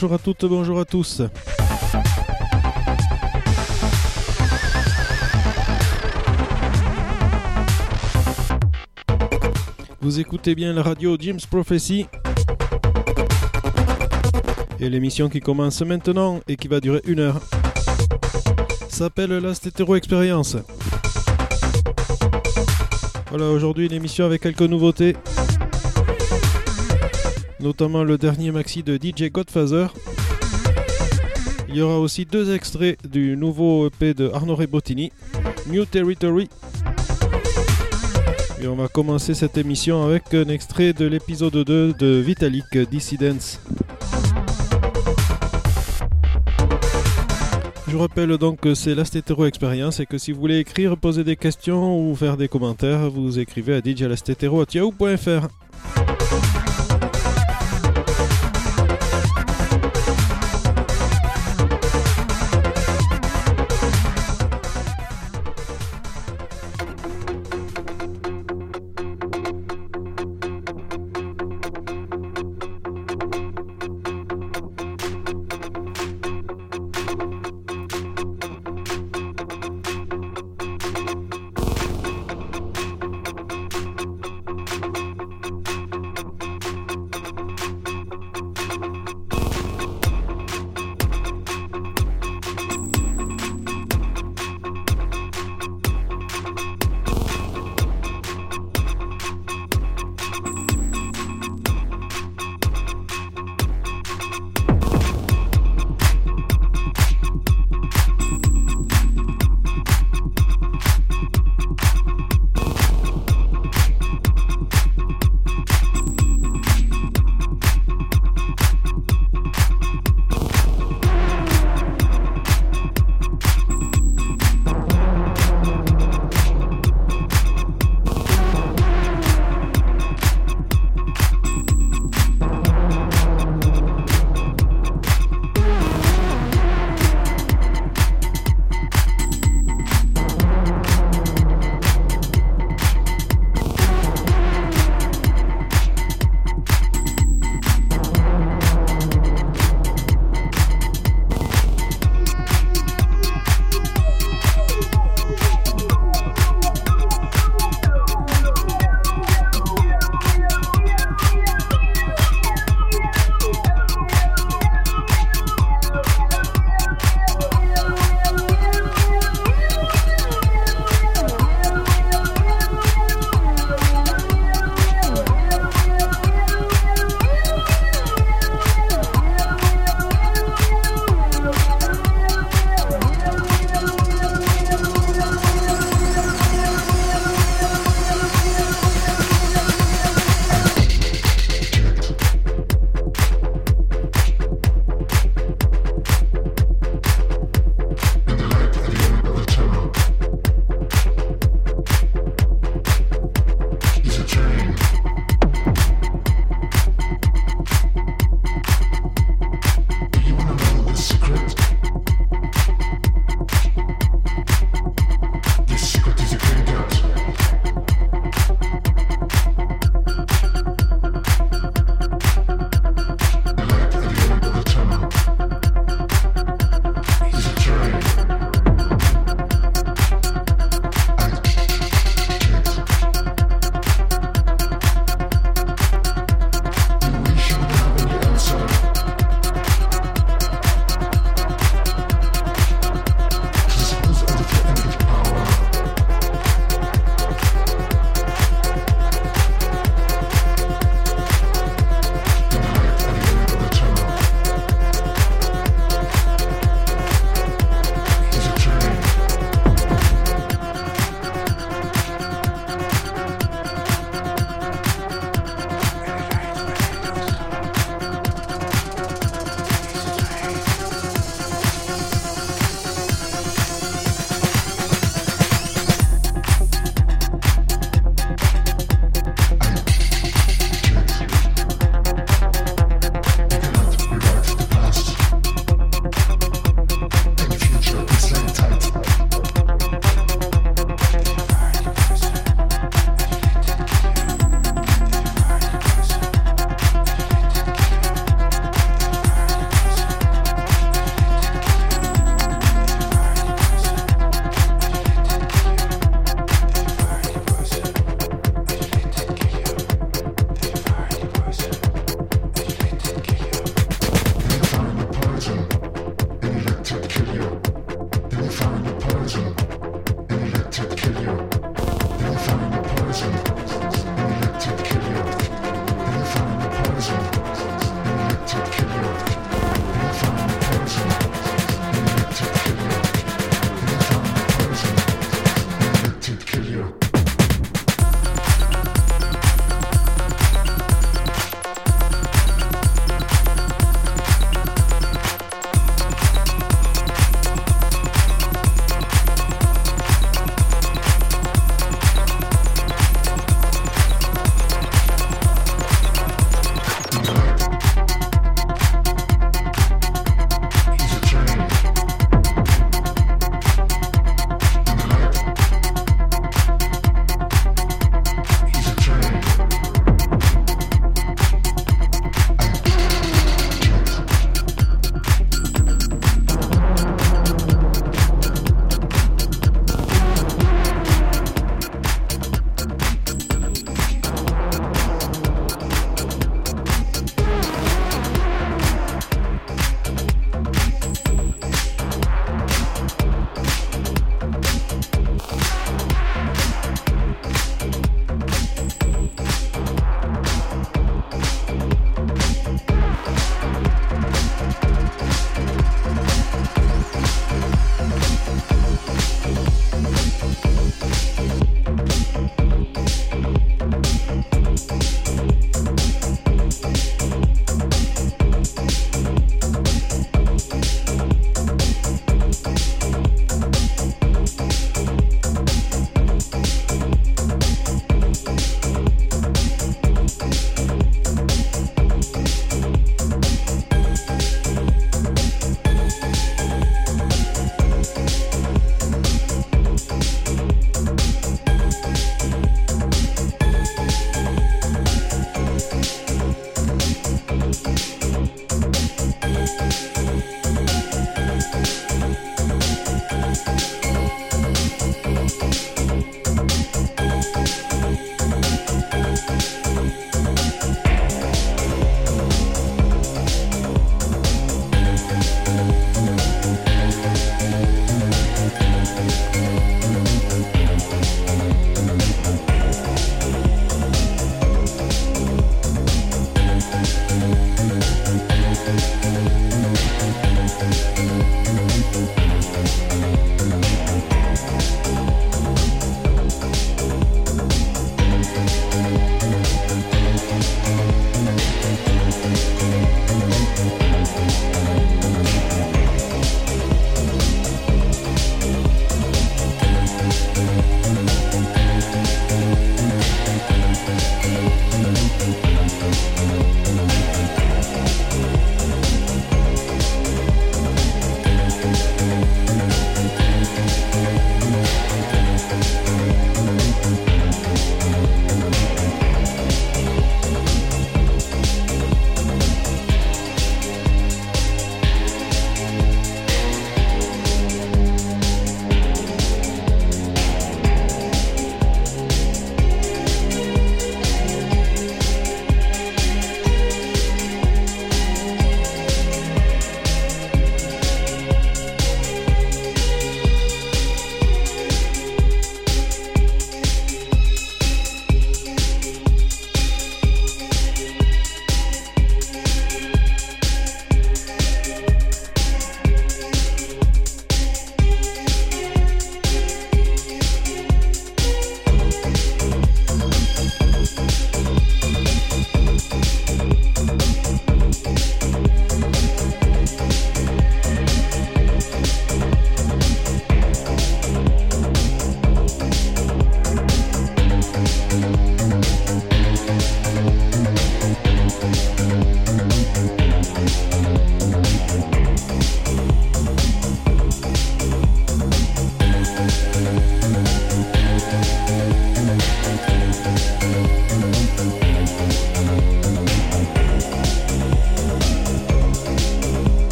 bonjour à toutes, bonjour à tous. Vous écoutez bien la radio James Prophecy. Et l'émission qui commence maintenant et qui va durer une heure s'appelle la Stétéro Experience. Voilà, aujourd'hui une émission avec quelques nouveautés notamment le dernier maxi de DJ Godfather. Il y aura aussi deux extraits du nouveau EP de Arnaud Rebottini, New Territory. Et on va commencer cette émission avec un extrait de l'épisode 2 de Vitalik Dissidence. Je rappelle donc que c'est l'Astetero Experience et que si vous voulez écrire, poser des questions ou faire des commentaires, vous écrivez à djlastetero.yahoo.fr.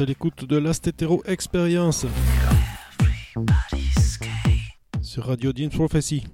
à l'écoute de l'Astétéro Experience sur Radio Dean Prophecy.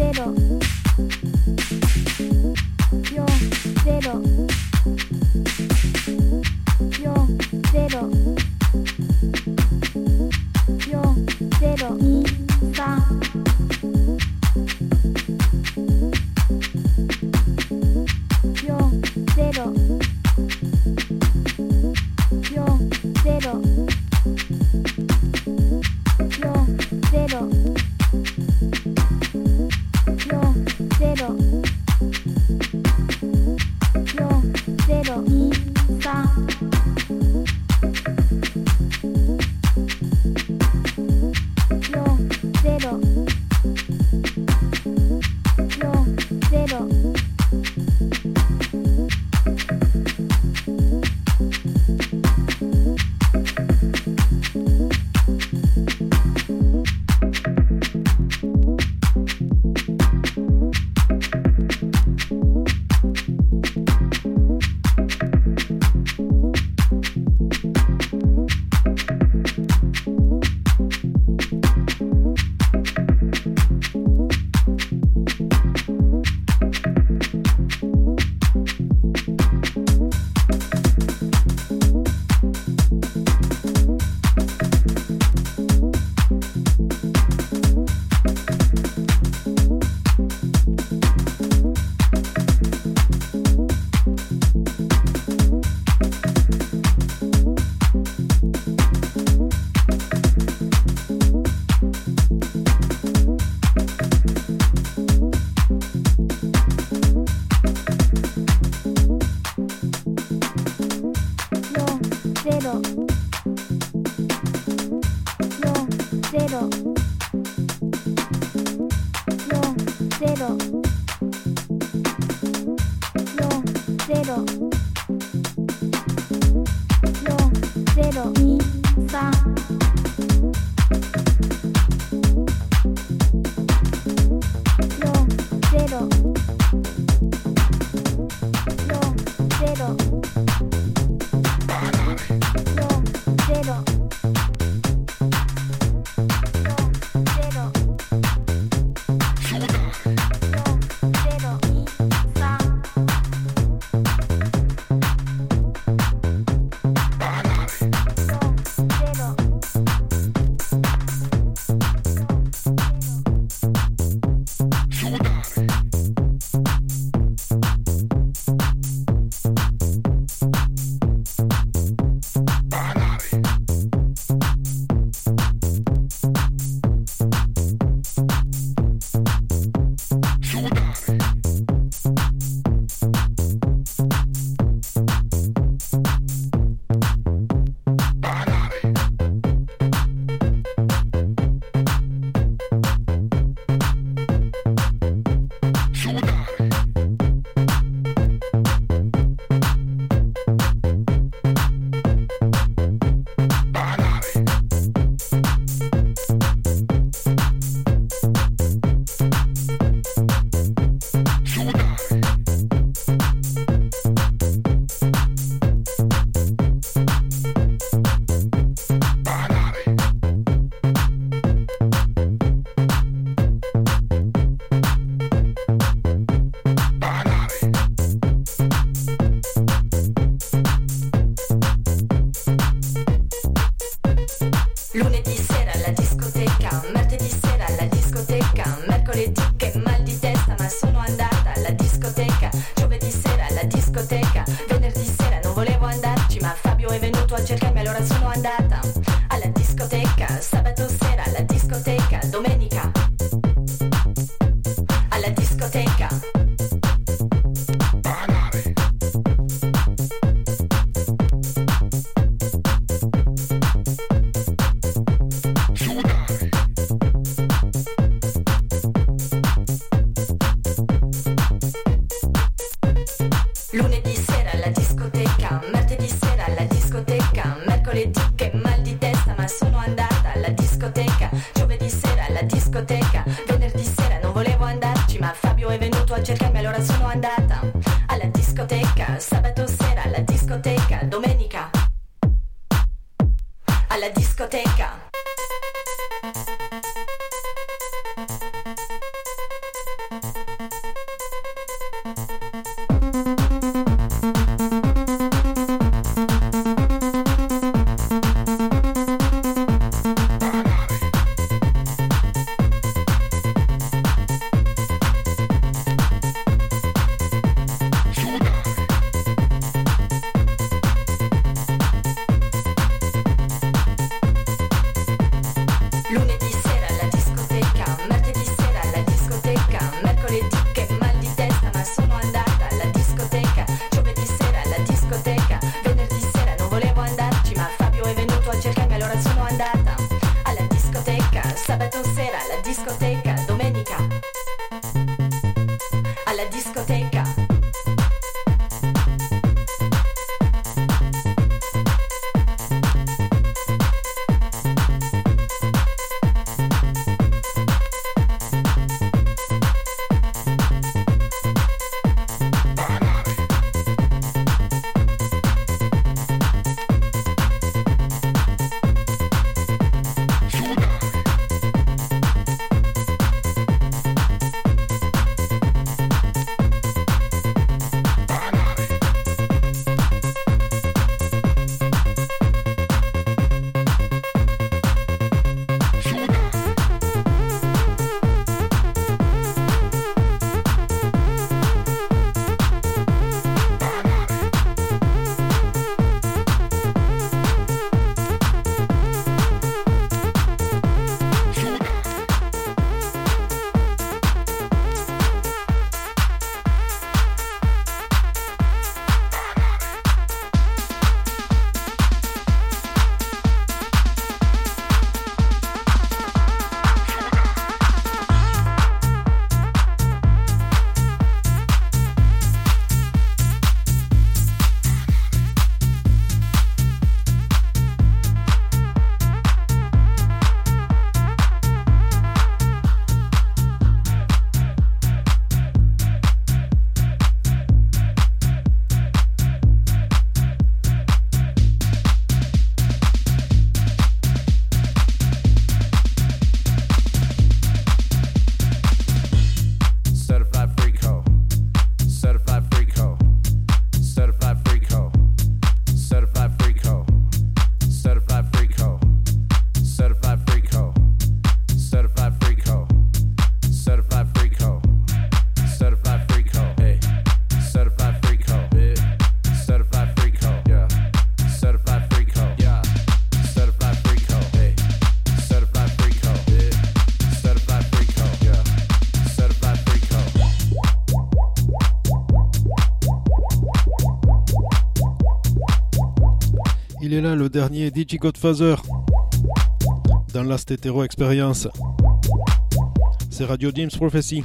cero. ゼロ。四ゼロ。四ゼロ。四ゼロ。四ゼロ。二三。Dernier DJ Godfather dans Last Hetero Experience. C'est Radio James Prophecy.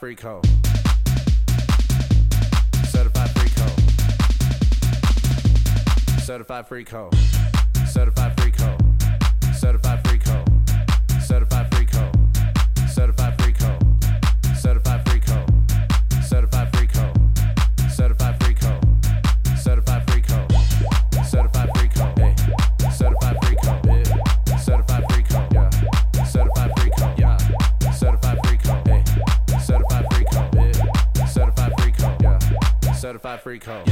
freak hoe. Certified freak hoe. Certified freak hoe. Very cold.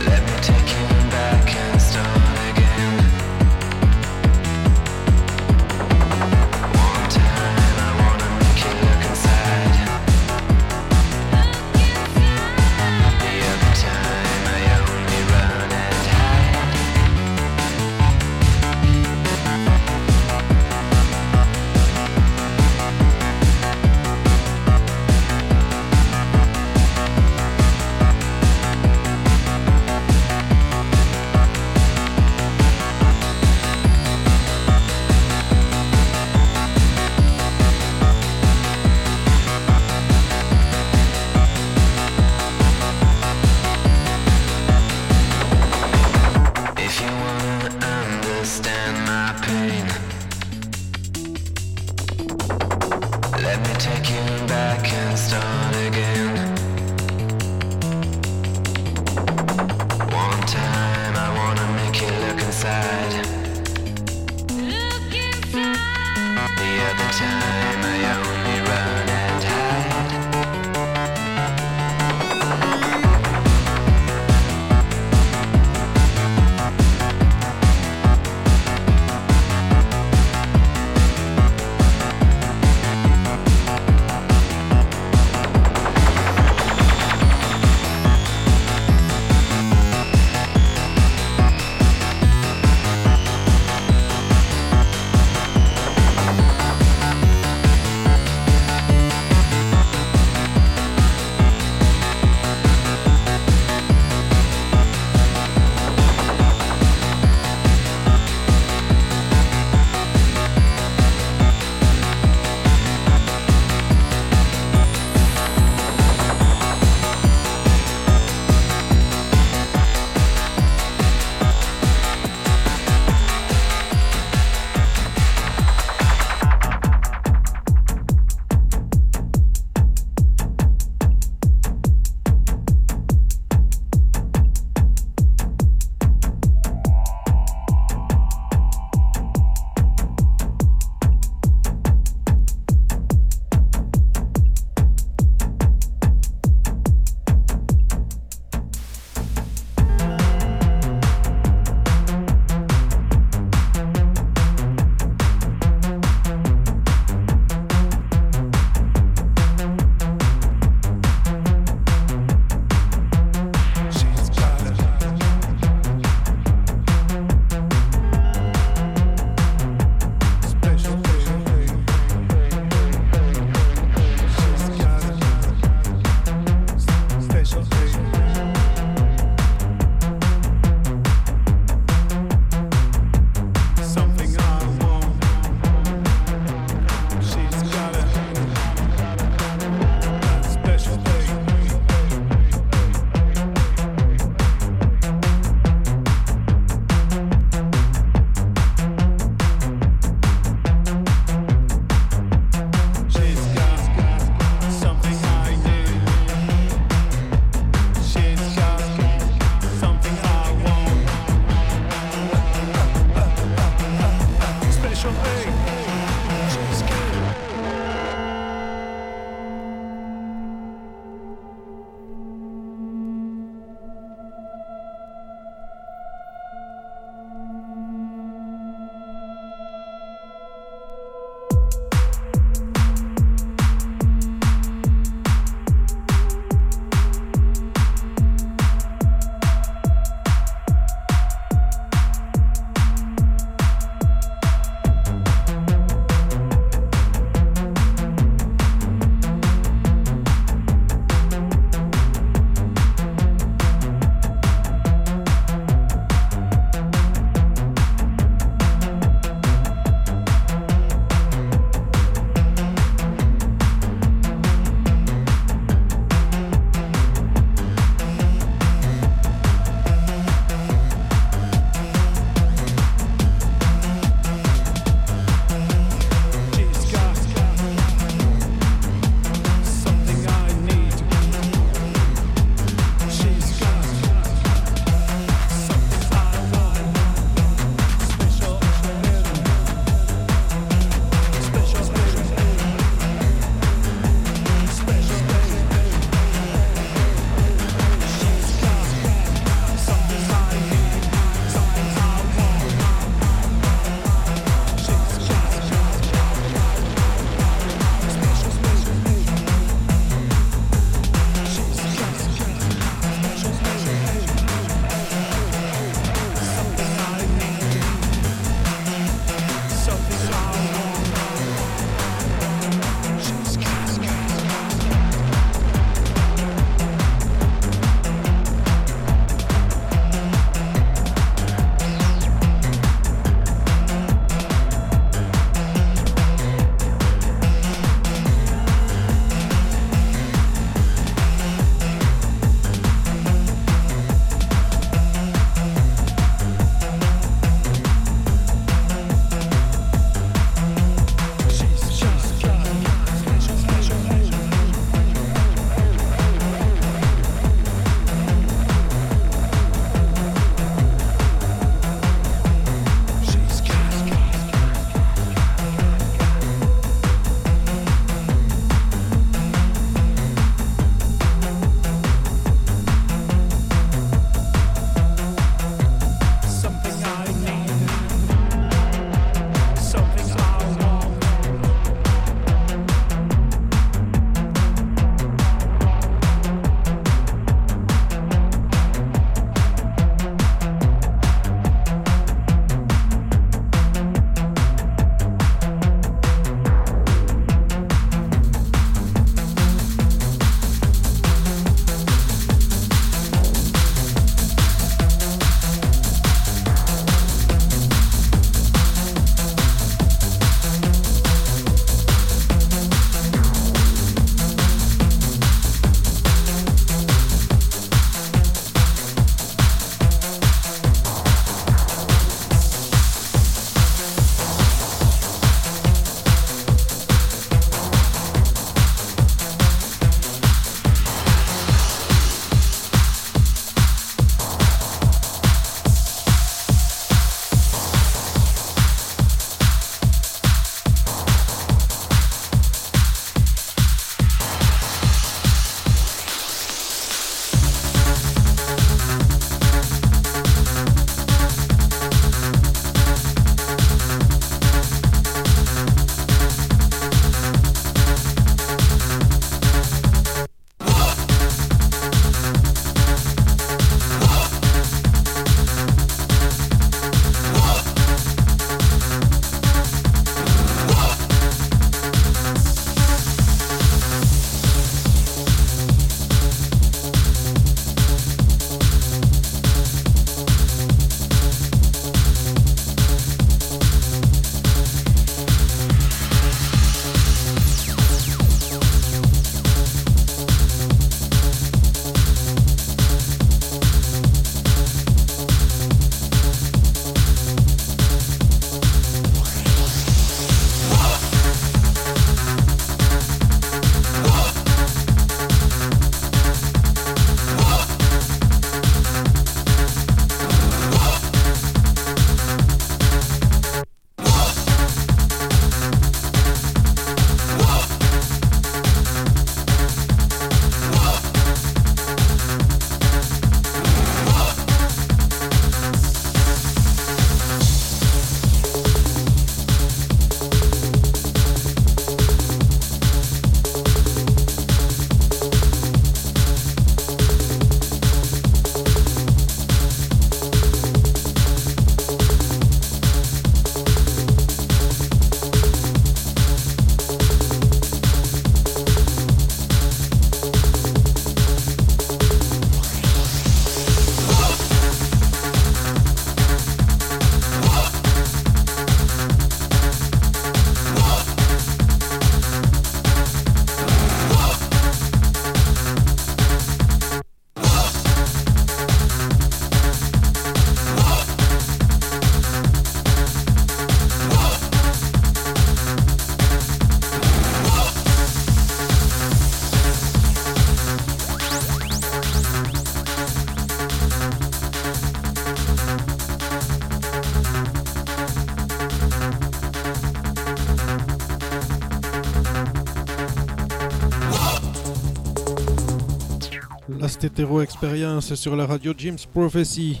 Terreau Experience sur la radio Jim's Prophecy.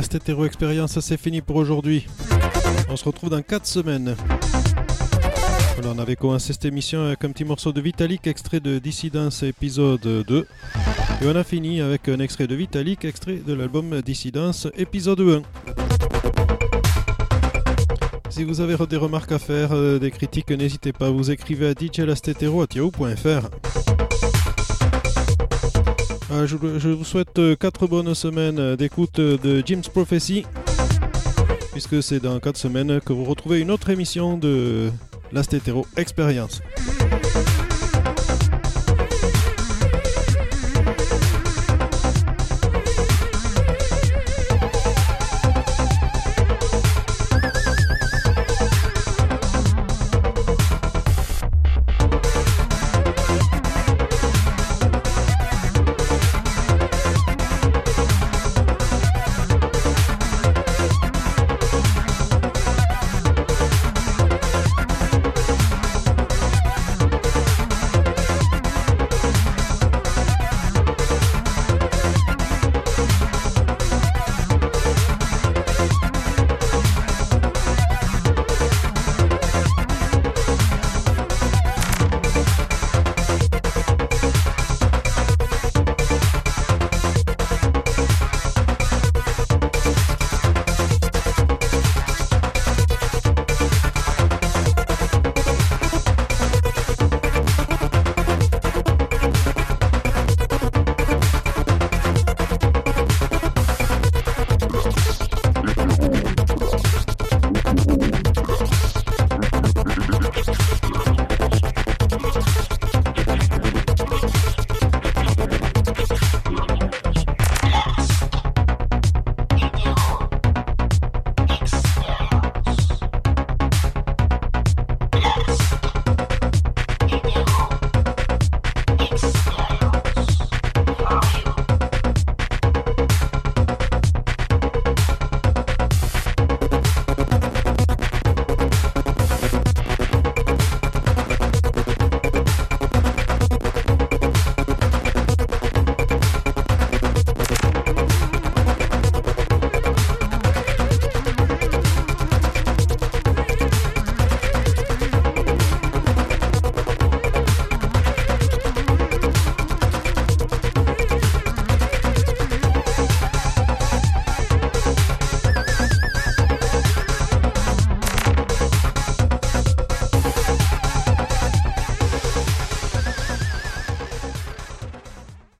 Voilà, cette hétéro expérience, c'est fini pour aujourd'hui. On se retrouve dans 4 semaines. On avait commencé cette émission avec un petit morceau de Vitalik, extrait de Dissidence épisode 2. Et on a fini avec un extrait de Vitalik, extrait de l'album Dissidence épisode 1. Si vous avez des remarques à faire, euh, des critiques, n'hésitez pas, vous écrivez à djlastetero.yahoo.fr. Ah, je, vous souhaite 4 euh, bonnes semaines euh, d'écoute euh, de Jim's Prophecy, puisque c'est dans 4 semaines que vous retrouvez une autre émission de Last Experience.